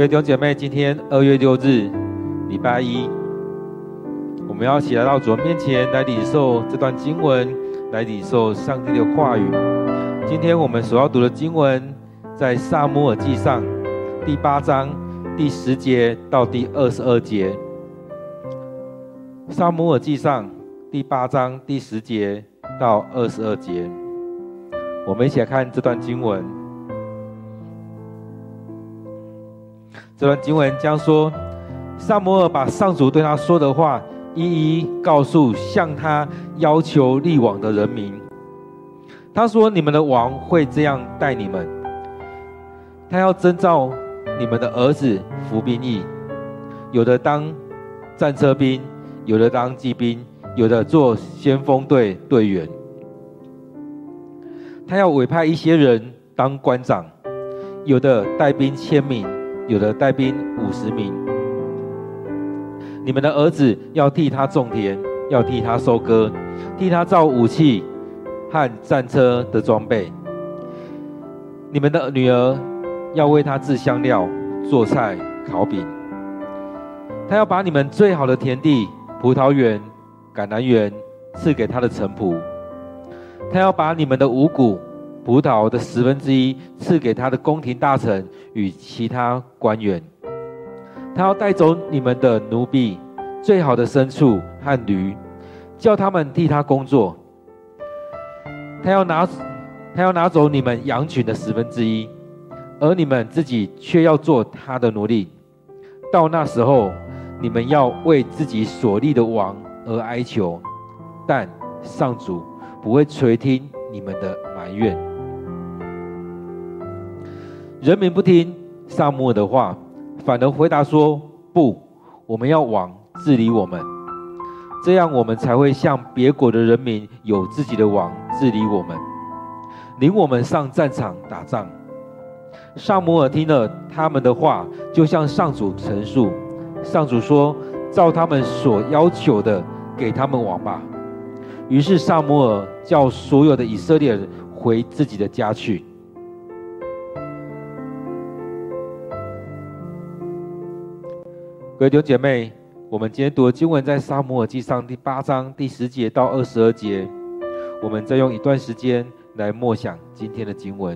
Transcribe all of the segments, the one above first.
各位弟兄姐妹，今天二月六日，礼拜一，我们要一起来到主人面前来领受这段经文，来领受上帝的话语。今天我们所要读的经文，在撒母耳记上第八章第十节到第二十二节。撒母耳记上第八章第十节到二十二节，我们一起来看这段经文。这段经文将说，撒母耳把上主对他说的话一一告诉向他要求立王的人民。他说：“你们的王会这样待你们，他要征召你们的儿子服兵役，有的当战车兵，有的当骑兵，有的做先锋队队员。他要委派一些人当官长，有的带兵千名。”有的带兵五十名，你们的儿子要替他种田，要替他收割，替他造武器和战车的装备。你们的女儿要为他制香料、做菜、烤饼。他要把你们最好的田地、葡萄园、橄榄园赐给他的臣仆。他要把你们的五谷。葡萄的十分之一赐给他的宫廷大臣与其他官员。他要带走你们的奴婢、最好的牲畜和驴，叫他们替他工作。他要拿，他要拿走你们羊群的十分之一，而你们自己却要做他的奴隶。到那时候，你们要为自己所立的王而哀求，但上主不会垂听你们的埋怨。人民不听撒母耳的话，反而回答说：“不，我们要王治理我们，这样我们才会像别国的人民有自己的王治理我们，领我们上战场打仗。”撒母耳听了他们的话，就向上主陈述。上主说：“照他们所要求的，给他们王吧。”于是撒母耳叫所有的以色列人回自己的家去。各位弟兄姐妹，我们今天读的经文在撒母耳记上第八章第十节到二十二节，我们再用一段时间来默想今天的经文。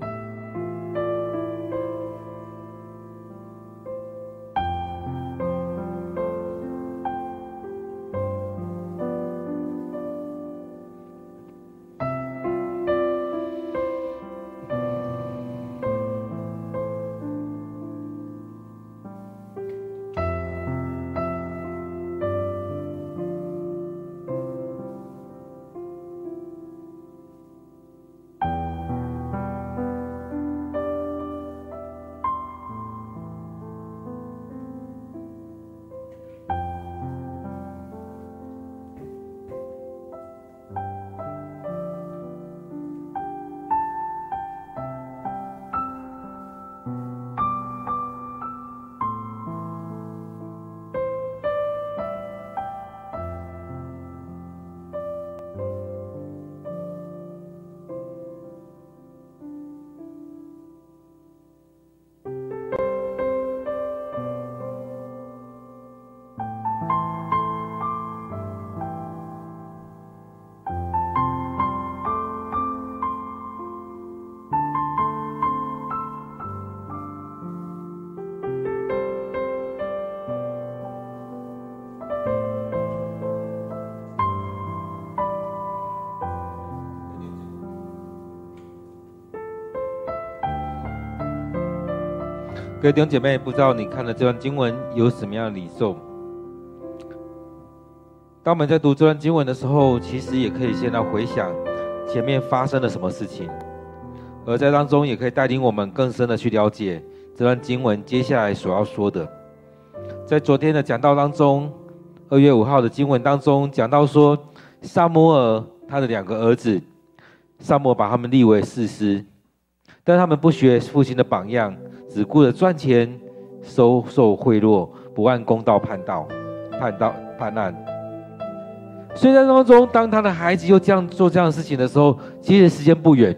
各位弟兄姐妹，不知道你看了这段经文有什么样的领受？当我们在读这段经文的时候，其实也可以先来回想前面发生了什么事情，而在当中也可以带领我们更深的去了解这段经文接下来所要说的。在昨天的讲道当中，二月五号的经文当中讲到说，撒母耳他的两个儿子，撒母耳把他们立为士师，但他们不学父亲的榜样。只顾着赚钱、收受贿赂，不按公道判道、判道判案。所以在当中，当他的孩子又这样做这样的事情的时候，其实时间不远。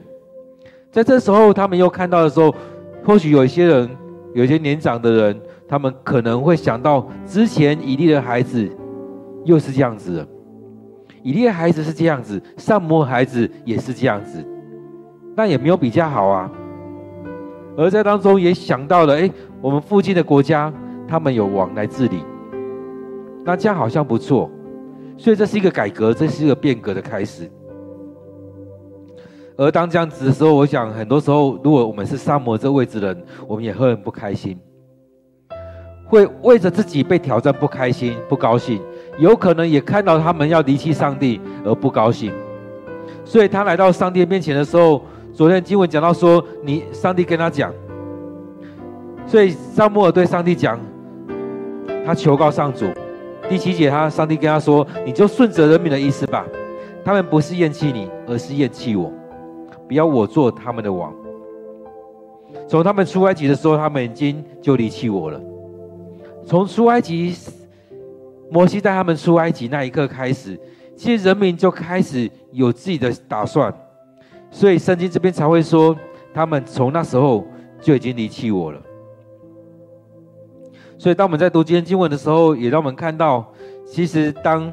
在这时候，他们又看到的时候，或许有一些人，有一些年长的人，他们可能会想到之前以利的孩子又是这样子的，以利的孩子是这样子，撒母耳孩子也是这样子，那也没有比较好啊。而在当中也想到了，哎，我们附近的国家他们有王来治理，那这样好像不错，所以这是一个改革，这是一个变革的开始。而当这样子的时候，我想很多时候，如果我们是撒母耳这位置的人，我们也会很不开心，会为着自己被挑战不开心、不高兴，有可能也看到他们要离弃上帝而不高兴。所以他来到上帝面前的时候，昨天经文讲到说，你上帝跟他讲，所以撒母耳对上帝讲，他求告上主。第七节，他上帝跟他说，你就顺着人民的意思吧，他们不是厌弃你，而是厌弃我。不要我做他们的王。从他们出埃及的时候，他们已经就离弃我了。从出埃及，摩西带他们出埃及那一刻开始，其实人民就开始有自己的打算。所以圣经这边才会说，他们从那时候就已经离弃我了。所以当我们在读今天经文的时候，也让我们看到，其实当。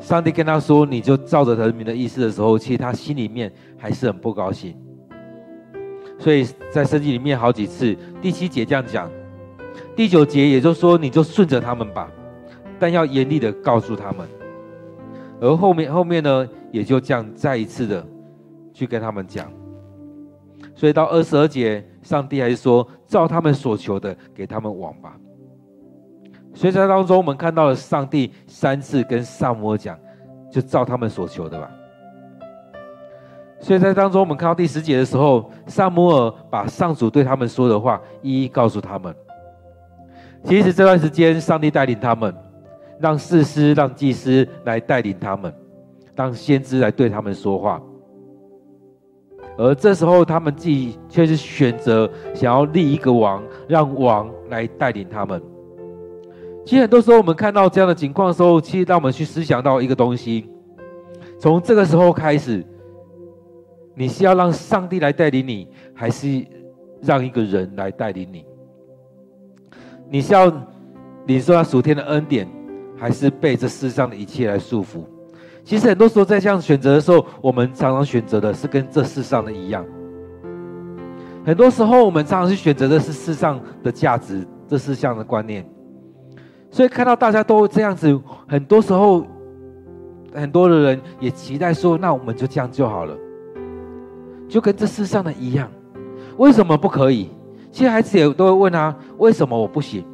上帝跟他说：“你就照着人民的意思的时候，其实他心里面还是很不高兴。所以在圣经里面好几次，第七节这样讲，第九节也就是说，你就顺着他们吧，但要严厉的告诉他们。而后面后面呢，也就这样再一次的去跟他们讲。所以到二十二节，上帝还是说，照他们所求的，给他们王吧。”所以在当中，我们看到了上帝三次跟撒母耳讲，就照他们所求的吧。所以在当中，我们看到第十节的时候，撒母耳把上主对他们说的话一一告诉他们。其实这段时间，上帝带领他们，让士师、让祭司来带领他们，让先知来对他们说话。而这时候，他们自己却是选择想要立一个王，让王来带领他们。其实很多时候，我们看到这样的情况的时候，其实让我们去思想到一个东西：从这个时候开始，你是要让上帝来带领你，还是让一个人来带领你？你是要领受他属天的恩典，还是被这世上的一切来束缚？其实很多时候在这样选择的时候，我们常常选择的是跟这世上的一样。很多时候，我们常常去选择的是世上的价值，这世上的观念。所以看到大家都这样子，很多时候，很多的人也期待说：“那我们就这样就好了，就跟这世上的一样。为什么不可以？”其实孩子也都会问啊：“为什么我不行？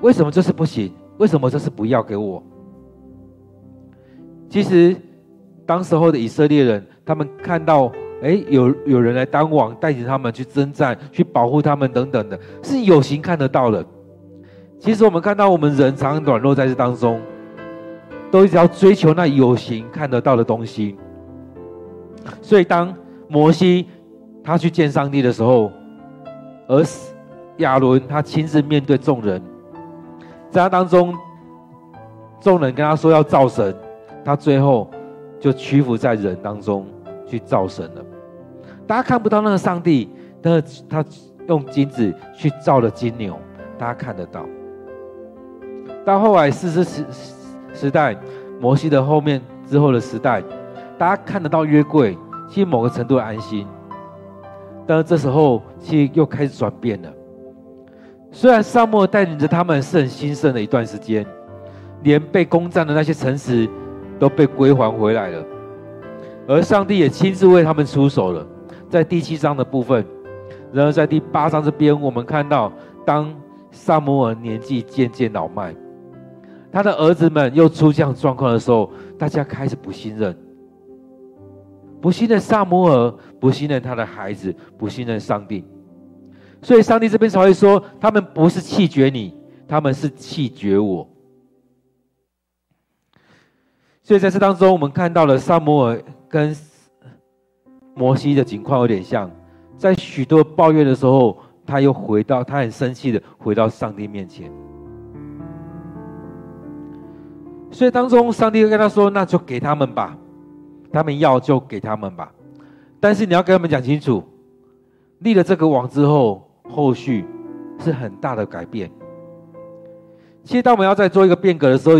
为什么就是不行？为什么这是不要给我？”其实，当时候的以色列人，他们看到，哎，有有人来当王，带领他们去征战，去保护他们等等的，是有形看得到的。其实我们看到，我们人常常软弱在这当中，都一直要追求那有形看得到的东西。所以当摩西他去见上帝的时候，而亚伦他亲自面对众人，在他当中，众人跟他说要造神，他最后就屈服在人当中去造神了。大家看不到那个上帝，但是他用金子去造了金牛，大家看得到。到后来士师时时代，摩西的后面之后的时代，大家看得到约柜，其实某个程度的安心。但是这时候，其实又开始转变了。虽然撒母耳带领着他们是很兴盛的一段时间，连被攻占的那些城池都被归还回来了，而上帝也亲自为他们出手了。在第七章的部分，然而在第八章这边，我们看到当撒母耳年纪渐渐老迈。他的儿子们又出这样状况的时候，大家开始不信任，不信任撒母耳，不信任他的孩子，不信任上帝。所以上帝这边才会说，他们不是弃绝你，他们是弃绝我。所以在这当中，我们看到了撒母耳跟摩西的情况有点像，在许多抱怨的时候，他又回到，他很生气的回到上帝面前。所以当中，上帝跟他说：“那就给他们吧，他们要就给他们吧。但是你要跟他们讲清楚，立了这个王之后，后续是很大的改变。其实，当我们要在做一个变革的时候，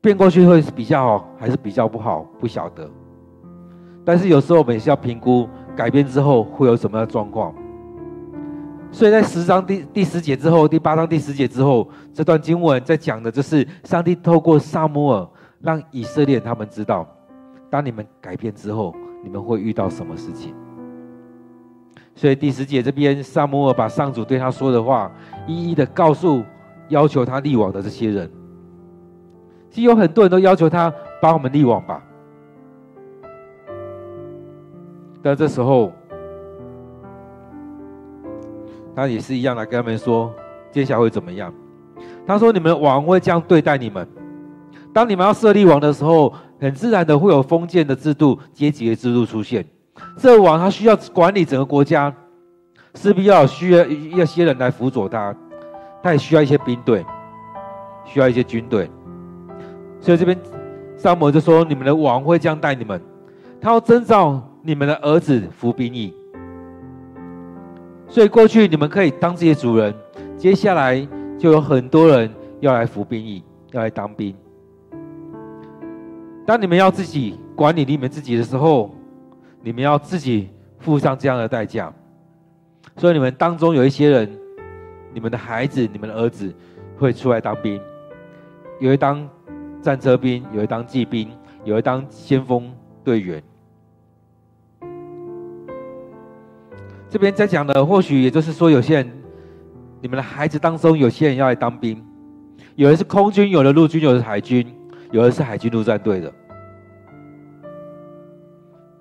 变过去会比较好，还是比较不好，不晓得。但是有时候我们也是要评估改变之后会有什么样的状况。所以在十章第第十节之后，第八章第十节之后，这段经文在讲的就是上帝透过撒母耳让以色列他们知道，当你们改变之后，你们会遇到什么事情。所以第十节这边，撒母耳把上主对他说的话一一的告诉要求他立王的这些人。其实有很多人都要求他帮我们立王吧，但这时候。他也是一样的，跟他们说，接下来会怎么样？他说：“你们王会这样对待你们。当你们要设立王的时候，很自然的会有封建的制度、阶级的制度出现。这个王他需要管理整个国家，势必要需要一些人来辅佐他。他也需要一些兵队，需要一些军队。所以这边撒母耳就说：你们的王会这样带你们，他要征召你们的儿子服兵役。”所以过去你们可以当这些主人，接下来就有很多人要来服兵役，要来当兵。当你们要自己管理你们自己的时候，你们要自己付上这样的代价。所以你们当中有一些人，你们的孩子、你们的儿子会出来当兵，有一当战车兵，有一当骑兵，有一当先锋队员。这边在讲的，或许也就是说，有些人，你们的孩子当中，有些人要来当兵，有的是空军，有的陆军，有的是海军，有的是海军陆战队的。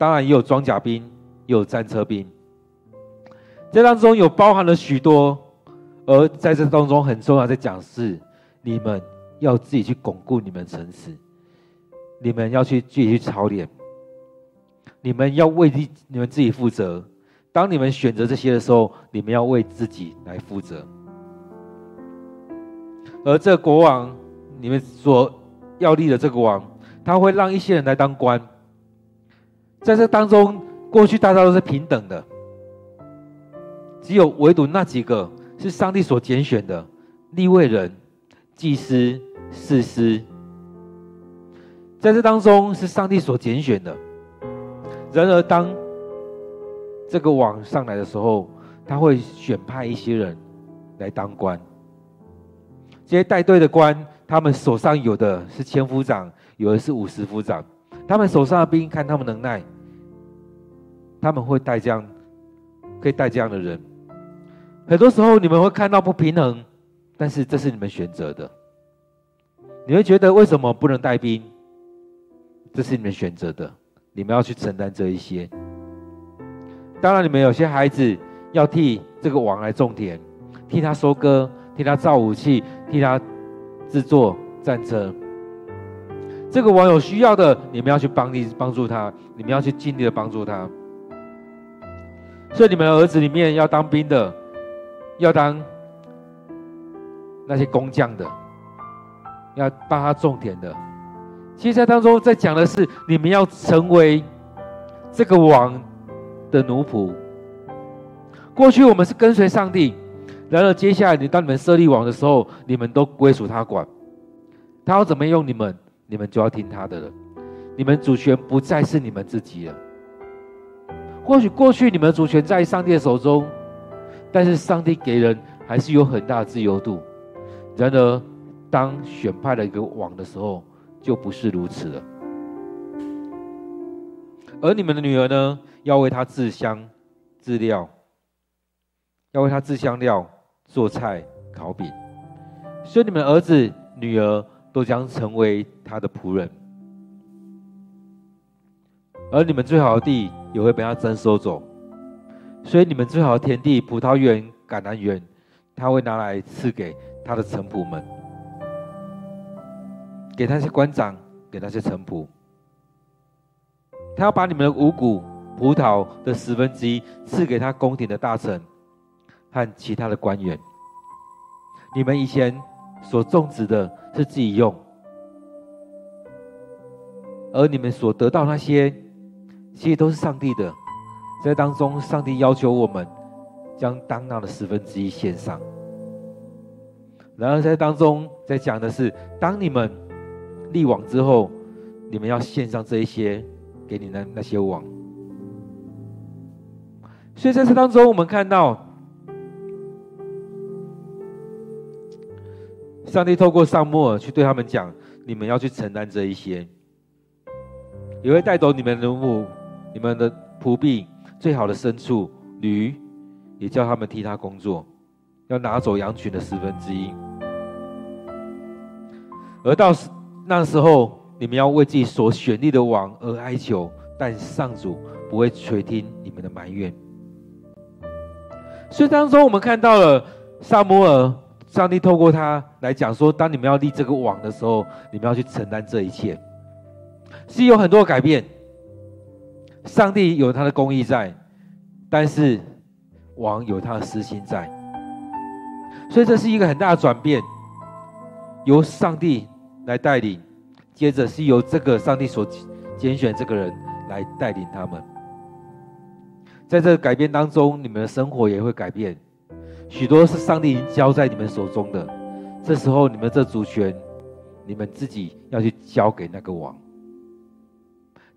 当然也有装甲兵，也有战车兵。这当中有包含了许多，而在这当中很重要，在讲是你们要自己去巩固你们城池，你们要去自己去操练，你们要为你你们自己负责。当你们选择这些的时候，你们要为自己来负责。而这国王，你们所要立的这个王，他会让一些人来当官。在这当中，过去大家都是平等的，只有唯独那几个是上帝所拣选的立位人、祭司、士师，在这当中是上帝所拣选的。然而当这个网上来的时候，他会选派一些人来当官。这些带队的官，他们手上有的是千夫长，有的是五十夫长。他们手上的兵，看他们能耐，他们会带这样，可以带这样的人。很多时候你们会看到不平衡，但是这是你们选择的。你会觉得为什么不能带兵？这是你们选择的，你们要去承担这一些。当然，你们有些孩子要替这个王来种田，替他收割，替他造武器，替他制作战车。这个王有需要的，你们要去帮力帮助他，你们要去尽力的帮助他。所以，你们儿子里面要当兵的，要当那些工匠的，要帮他种田的。其实，在当中在讲的是，你们要成为这个王的奴仆，过去我们是跟随上帝，然而接下来你当你们设立王的时候，你们都归属他管，他要怎么用你们，你们就要听他的了。你们主权不再是你们自己了。或许过去你们的主权在上帝的手中，但是上帝给人还是有很大的自由度。然而，当选派了一个王的时候，就不是如此了。而你们的女儿呢？要为他制香、制料，要为他制香料、做菜、烤饼，所以你们儿子、女儿都将成为他的仆人，而你们最好的地也会被他征收走，所以你们最好的田地、葡萄园、橄榄园，他会拿来赐给他的臣仆们，给那些官长，给那些臣仆，他要把你们的五谷。葡萄的十分之一赐给他宫廷的大臣和其他的官员。你们以前所种植的是自己用，而你们所得到那些，其实都是上帝的。在当中，上帝要求我们将当纳的十分之一献上。然而在当中在讲的是，当你们立王之后，你们要献上这一些给你的那些王。所以在这当中，我们看到上帝透过撒母耳去对他们讲：你们要去承担这一些，也会带走你们的母、你们的仆婢、最好的牲畜、驴，也叫他们替他工作，要拿走羊群的十分之一。而到那时候，你们要为自己所选立的王而哀求，但上主不会垂听你们的埋怨。所以当中，我们看到了撒摩尔，上帝透过他来讲说：当你们要立这个王的时候，你们要去承担这一切，是有很多改变。上帝有他的公义在，但是王有他的私心在，所以这是一个很大的转变，由上帝来带领，接着是由这个上帝所拣选这个人来带领他们。在这个改变当中，你们的生活也会改变。许多是上帝已经交在你们手中的，这时候你们这主权，你们自己要去交给那个王。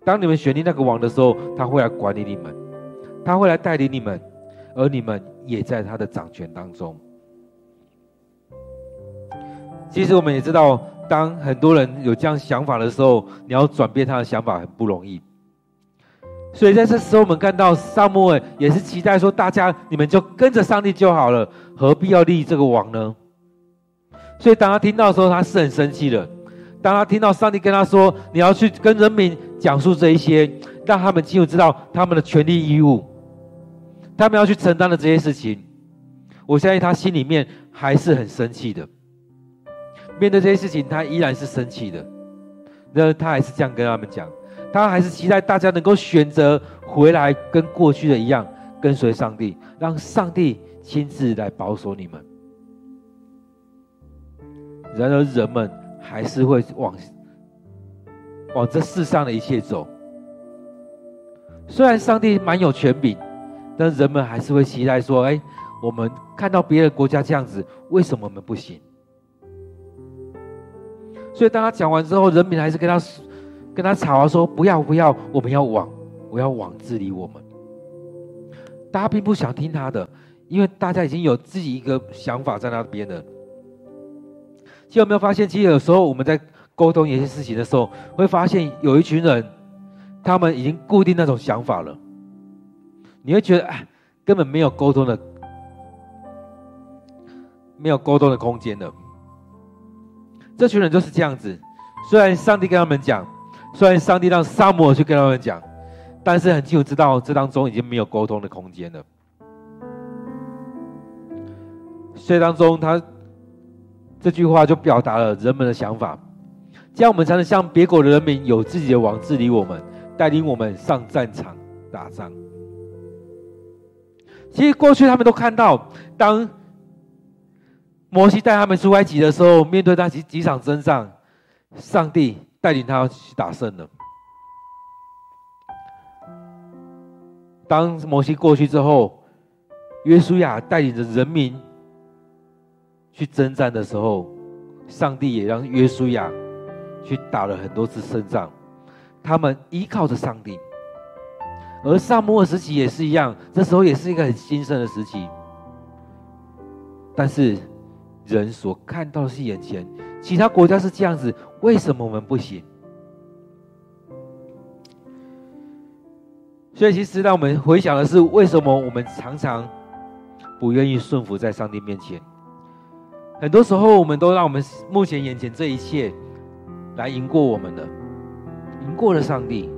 当你们选定那个王的时候，他会来管理你们，他会来带领你们，而你们也在他的掌权当中。其实我们也知道，当很多人有这样想法的时候，你要转变他的想法很不容易。所以在这时候，我们看到撒母耳也是期待说：大家你们就跟着上帝就好了，何必要立这个王呢？所以当他听到的时候，他是很生气的。当他听到上帝跟他说：你要去跟人民讲述这一些，让他们清楚知道他们的权利义务，他们要去承担的这些事情，我相信他心里面还是很生气的。面对这些事情，他依然是生气的。那他还是这样跟他们讲。他还是期待大家能够选择回来，跟过去的一样，跟随上帝，让上帝亲自来保守你们。然而，人们还是会往往这世上的一切走。虽然上帝蛮有权柄，但人们还是会期待说：“哎，我们看到别的国家这样子，为什么我们不行？”所以，当他讲完之后，人民还是跟他。跟他吵啊，说不要不要，我们要往，我要往治理我们。大家并不想听他的，因为大家已经有自己一个想法在那边了。其实有没有发现，其实有时候我们在沟通一些事情的时候，会发现有一群人，他们已经固定那种想法了。你会觉得，哎，根本没有沟通的，没有沟通的空间了。这群人就是这样子，虽然上帝跟他们讲。虽然上帝让撒母耳去跟他们讲，但是很清楚知道这当中已经没有沟通的空间了。所以当中他这句话就表达了人们的想法，这样我们才能像别国的人民有自己的王治理我们，带领我们上战场打仗。其实过去他们都看到，当摩西带他们出埃及的时候，面对那几几场征战，上帝。带领他去打胜了。当摩西过去之后，约书亚带领着人民去征战的时候，上帝也让约书亚去打了很多次胜仗。他们依靠着上帝，而撒母耳时期也是一样，这时候也是一个很兴盛的时期。但是人所看到的是眼前。其他国家是这样子，为什么我们不行？所以，其实让我们回想的是，为什么我们常常不愿意顺服在上帝面前？很多时候，我们都让我们目前眼前这一切来赢过我们的，赢过了上帝。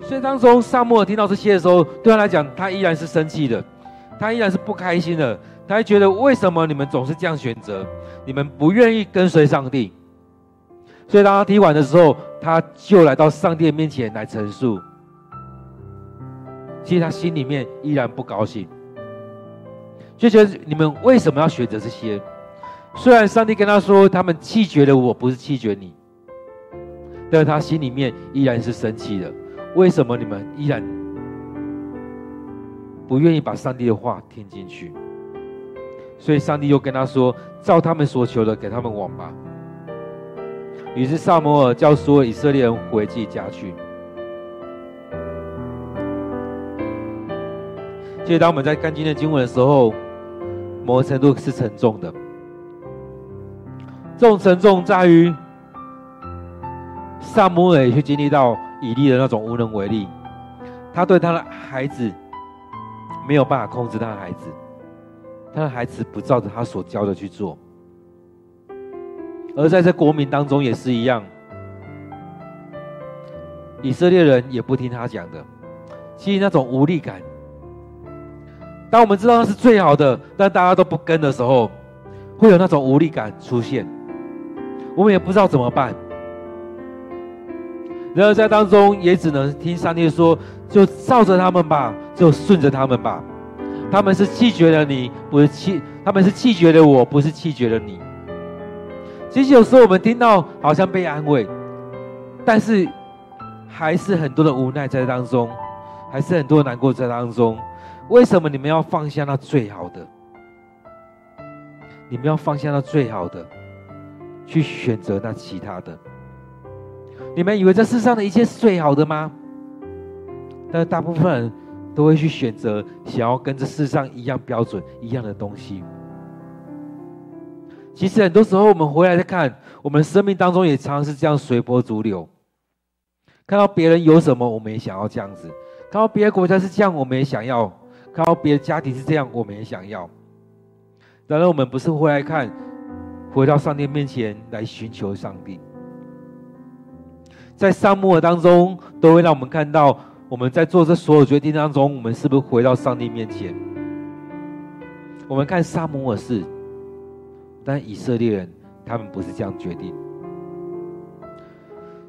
所以，当中撒母耳听到这些的时候，对他来讲，他依然是生气的，他依然是不开心的。他还觉得，为什么你们总是这样选择？你们不愿意跟随上帝。所以当他听完的时候，他就来到上帝面前来陈述。其实他心里面依然不高兴，就觉得你们为什么要选择这些？虽然上帝跟他说，他们弃绝了我，不是弃绝你，但是他心里面依然是生气的。为什么你们依然不愿意把上帝的话听进去，所以上帝又跟他说：“照他们所求的，给他们王吧。”于是撒摩尔叫所有以色列人回自己家去。其实，当我们在看今天的经文的时候，某程度是沉重的。这种沉重在于，撒母耳去经历到以利的那种无能为力，他对他的孩子没有办法控制他的孩子，他的孩子不照着他所教的去做，而在这国民当中也是一样，以色列人也不听他讲的，其实那种无力感。当我们知道那是最好的，但大家都不跟的时候，会有那种无力感出现。我们也不知道怎么办。然而在当中，也只能听上帝说：“就照着他们吧，就顺着他们吧。他们是弃绝了你，不是弃；他们是弃绝了我，不是弃绝了你。”其实有时候我们听到好像被安慰，但是还是很多的无奈在当中，还是很多难过在当中。为什么你们要放下那最好的？你们要放下那最好的，去选择那其他的？你们以为这世上的一切是最好的吗？但是大部分人都会去选择想要跟这世上一样标准、一样的东西。其实很多时候我们回来再看，我们生命当中也常常是这样随波逐流，看到别人有什么，我们也想要这样子；看到别的国家是这样，我们也想要。看到别的家庭是这样，我们也想要。然而，我们不是回来看，回到上帝面前来寻求上帝。在撒母耳当中，都会让我们看到，我们在做这所有决定当中，我们是不是回到上帝面前？我们看撒母耳是，但以色列人他们不是这样决定。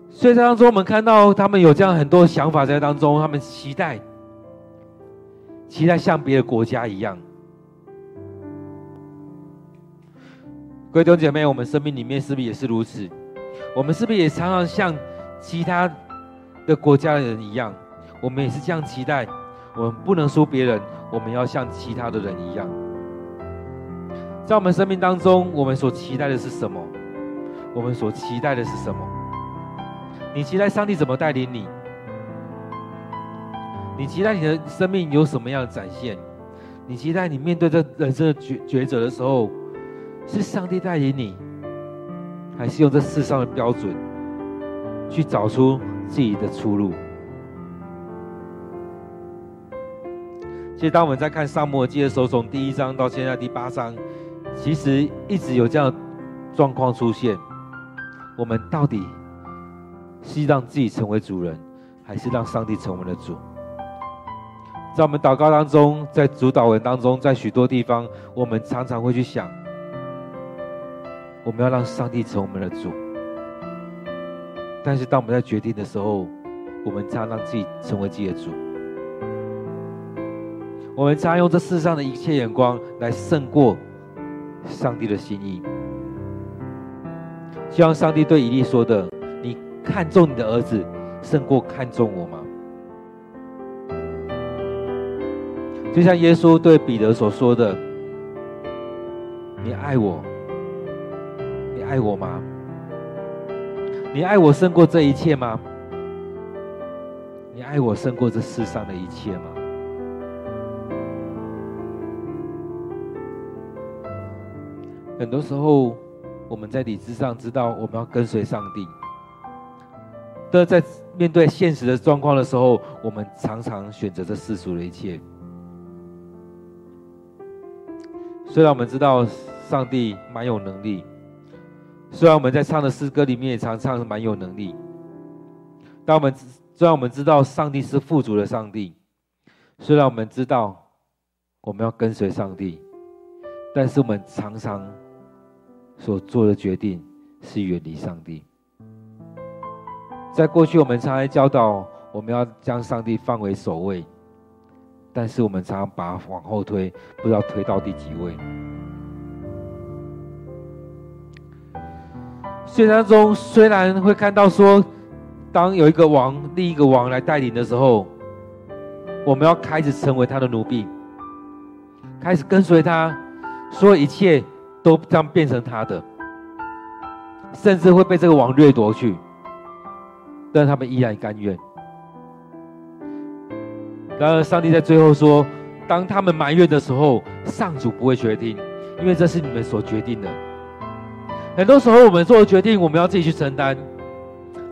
所以在当中，我们看到他们有这样很多想法在当中，他们期待。期待像别的国家一样，各位弟兄姐妹，我们生命里面是不是也是如此？我们是不是也常常像其他的国家的人一样？我们也是这样期待，我们不能输别人，我们要像其他的人一样。在我们生命当中，我们所期待的是什么？我们所期待的是什么？你期待上帝怎么带领你？你期待你的生命有什么样的展现？你期待你面对这人生的抉抉择的时候，是上帝带领你，还是用这世上的标准去找出自己的出路？其实，当我们在看撒母耳记的时候，从第一章到现在第八章，其实一直有这样的状况出现。我们到底是让自己成为主人，还是让上帝成为了主？在我们祷告当中，在主祷文当中，在许多地方，我们常常会去想，我们要让上帝成为我们的主。但是当我们在决定的时候，我们常常让自己成为自己的主。我们常用这世上的一切眼光来胜过上帝的心意。就像上帝对以利说的：“你看重你的儿子，胜过看重我吗？”就像耶稣对彼得所说的：“你爱我，你爱我吗？你爱我胜过这一切吗？你爱我胜过这世上的一切吗？”很多时候，我们在理智上知道我们要跟随上帝，但在面对现实的状况的时候，我们常常选择这世俗的一切。虽然我们知道上帝蛮有能力，虽然我们在唱的诗歌里面也常唱蛮有能力，但我们虽然我们知道上帝是富足的上帝，虽然我们知道我们要跟随上帝，但是我们常常所做的决定是远离上帝。在过去，我们常常教导我们要将上帝放为首位。但是我们常常把它往后推，不知道推到第几位。虽然中虽然会看到说，当有一个王，另一个王来带领的时候，我们要开始成为他的奴婢，开始跟随他，所有一切都将变成他的，甚至会被这个王掠夺去，但他们依然甘愿。然而，上帝在最后说：“当他们埋怨的时候，上主不会决定，因为这是你们所决定的。很多时候，我们做的决定，我们要自己去承担。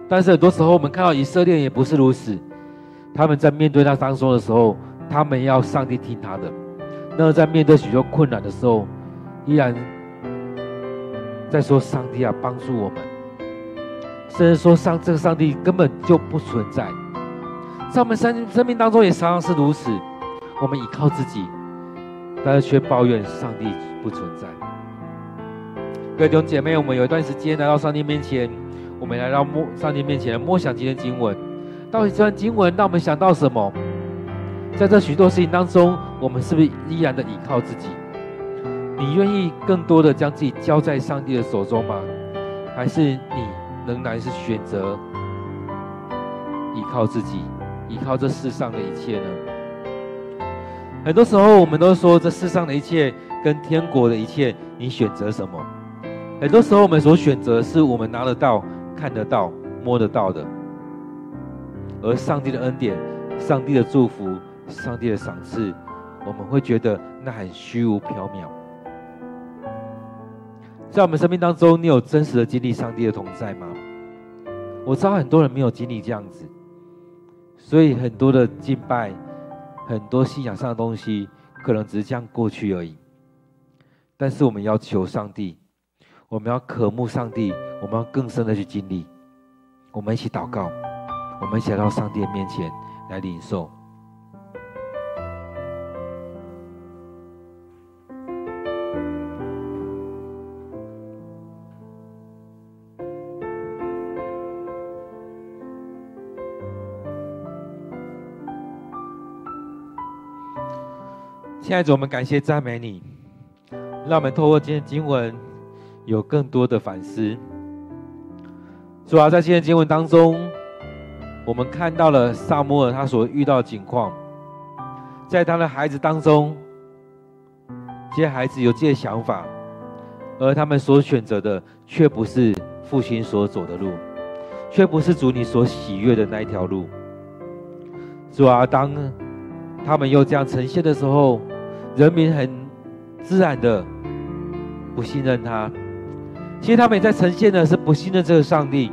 但是，很多时候，我们看到以色列也不是如此。”他们在面对那当中的时候，他们要上帝听他的；那在面对许多困难的时候，依然在说：“上帝啊，帮助我们。”甚至说：“上这个上帝根本就不存在。”在我们生生命当中也常常是如此，我们依靠自己，但是却抱怨上帝不存在。各位弟兄姐妹，我们有一段时间来到上帝面前，我们来到默上帝面前默想今天经文。到底这段经文让我们想到什么？在这许多事情当中，我们是不是依然的依靠自己？你愿意更多的将自己交在上帝的手中吗？还是你仍然是选择依靠自己，依靠这世上的一切呢？很多时候，我们都说这世上的一切跟天国的一切，你选择什么？很多时候，我们所选择是我们拿得到、看得到、摸得到的。而上帝的恩典、上帝的祝福、上帝的赏赐，我们会觉得那很虚无缥缈。在我们生命当中，你有真实的经历上帝的同在吗？我知道很多人没有经历这样子，所以很多的敬拜、很多信仰上的东西，可能只是这样过去而已。但是我们要求上帝，我们要渴慕上帝，我们要更深的去经历。我们一起祷告。我们想到上帝面前来领受。亲爱的主，我们感谢赞美你，让我们透过今天经文有更多的反思。主要在今天经文当中。我们看到了撒母耳他所遇到的情况，在他的孩子当中，这些孩子有这些想法，而他们所选择的却不是父亲所走的路，却不是主你所喜悦的那一条路。主啊，当他们又这样呈现的时候，人民很自然的不信任他。其实他们也在呈现的是不信任这个上帝。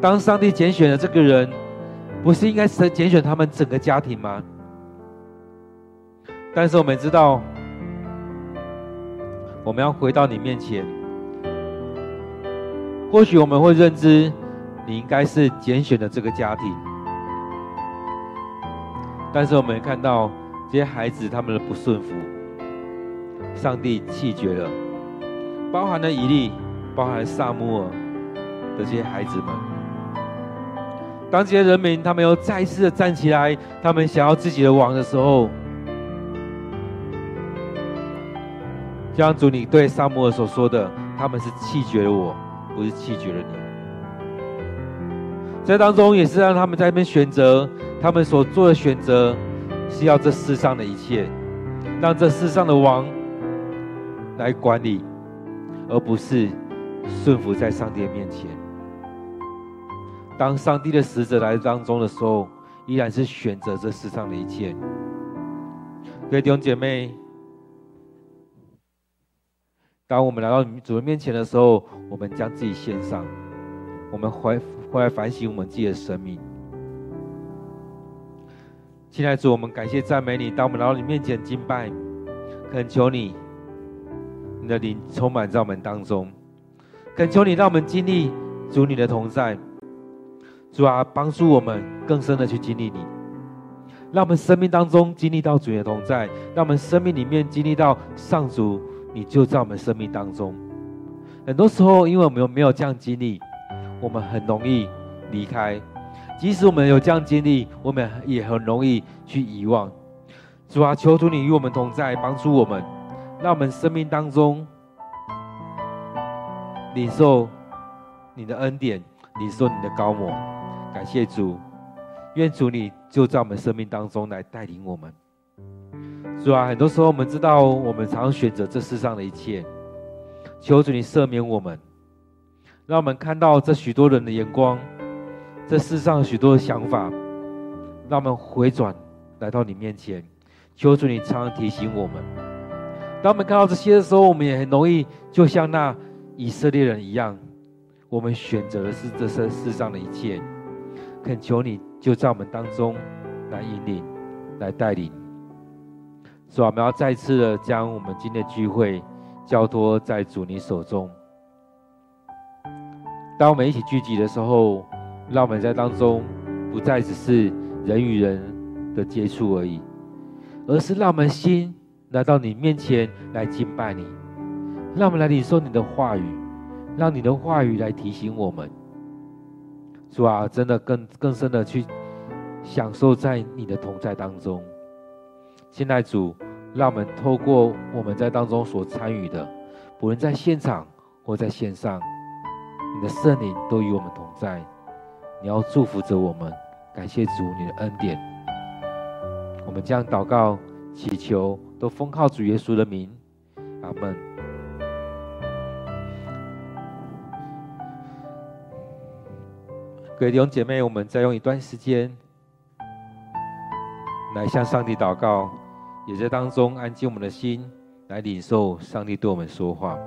当上帝拣选了这个人，不是应该是拣选他们整个家庭吗？但是我们知道，我们要回到你面前。或许我们会认知，你应该是拣选的这个家庭。但是我们看到这些孩子他们的不顺服，上帝弃绝了，包含了以利，包含了撒母耳的这些孩子们。当这些人民他们又再次的站起来，他们想要自己的王的时候，就像主你对撒母耳所说的，他们是弃绝了我，不是弃绝了你。在当中也是让他们在那边选择，他们所做的选择是要这世上的一切，让这世上的王来管理，而不是顺服在上帝的面前。当上帝的使者来当中的时候，依然是选择这世上的一切。各位弟兄姐妹，当我们来到主的面前的时候，我们将自己献上，我们回回来反省我们自己的生命。亲爱的主，我们感谢赞美你。当我们来到你面前敬拜，恳求你，你的灵充满在我们当中，恳求你让我们经历主你的同在。主啊，帮助我们更深的去经历你，让我们生命当中经历到主的同在，让我们生命里面经历到上主，你就在我们生命当中。很多时候，因为我们没有这样经历，我们很容易离开；即使我们有这样经历，我们也很容易去遗忘。主啊，求主你与我们同在，帮助我们，让我们生命当中领受你的恩典，领受你的膏抹。感谢主，愿主你就在我们生命当中来带领我们。主啊，很多时候我们知道，我们常选择这世上的一切，求主你赦免我们，让我们看到这许多人的眼光，这世上许多的想法，让我们回转来到你面前，求主你常常提醒我们。当我们看到这些的时候，我们也很容易就像那以色列人一样，我们选择的是这世世上的一切。恳求你就在我们当中来引领，来带领。主啊，我们要再次的将我们今天的聚会交托在主你手中。当我们一起聚集的时候，让我们在当中不再只是人与人的接触而已，而是让我们心来到你面前来敬拜你，让我们来领受你的话语，让你的话语来提醒我们。主啊，真的更更深的去享受在你的同在当中。现在主，让我们透过我们在当中所参与的，不论在现场或在线上，你的圣灵都与我们同在。你要祝福着我们，感谢主你的恩典。我们将祷告、祈求，都奉靠主耶稣的名，阿门。各位弟兄姐妹，我们再用一段时间来向上帝祷告。也在当中安静我们的心，来领受上帝对我们说话。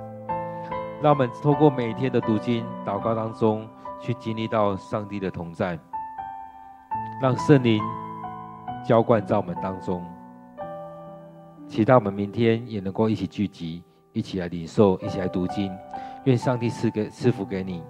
让我们透过每天的读经、祷告当中，去经历到上帝的同在，让圣灵浇灌在我们当中。期待我们明天也能够一起聚集，一起来领受，一起来读经。愿上帝赐给赐福给你。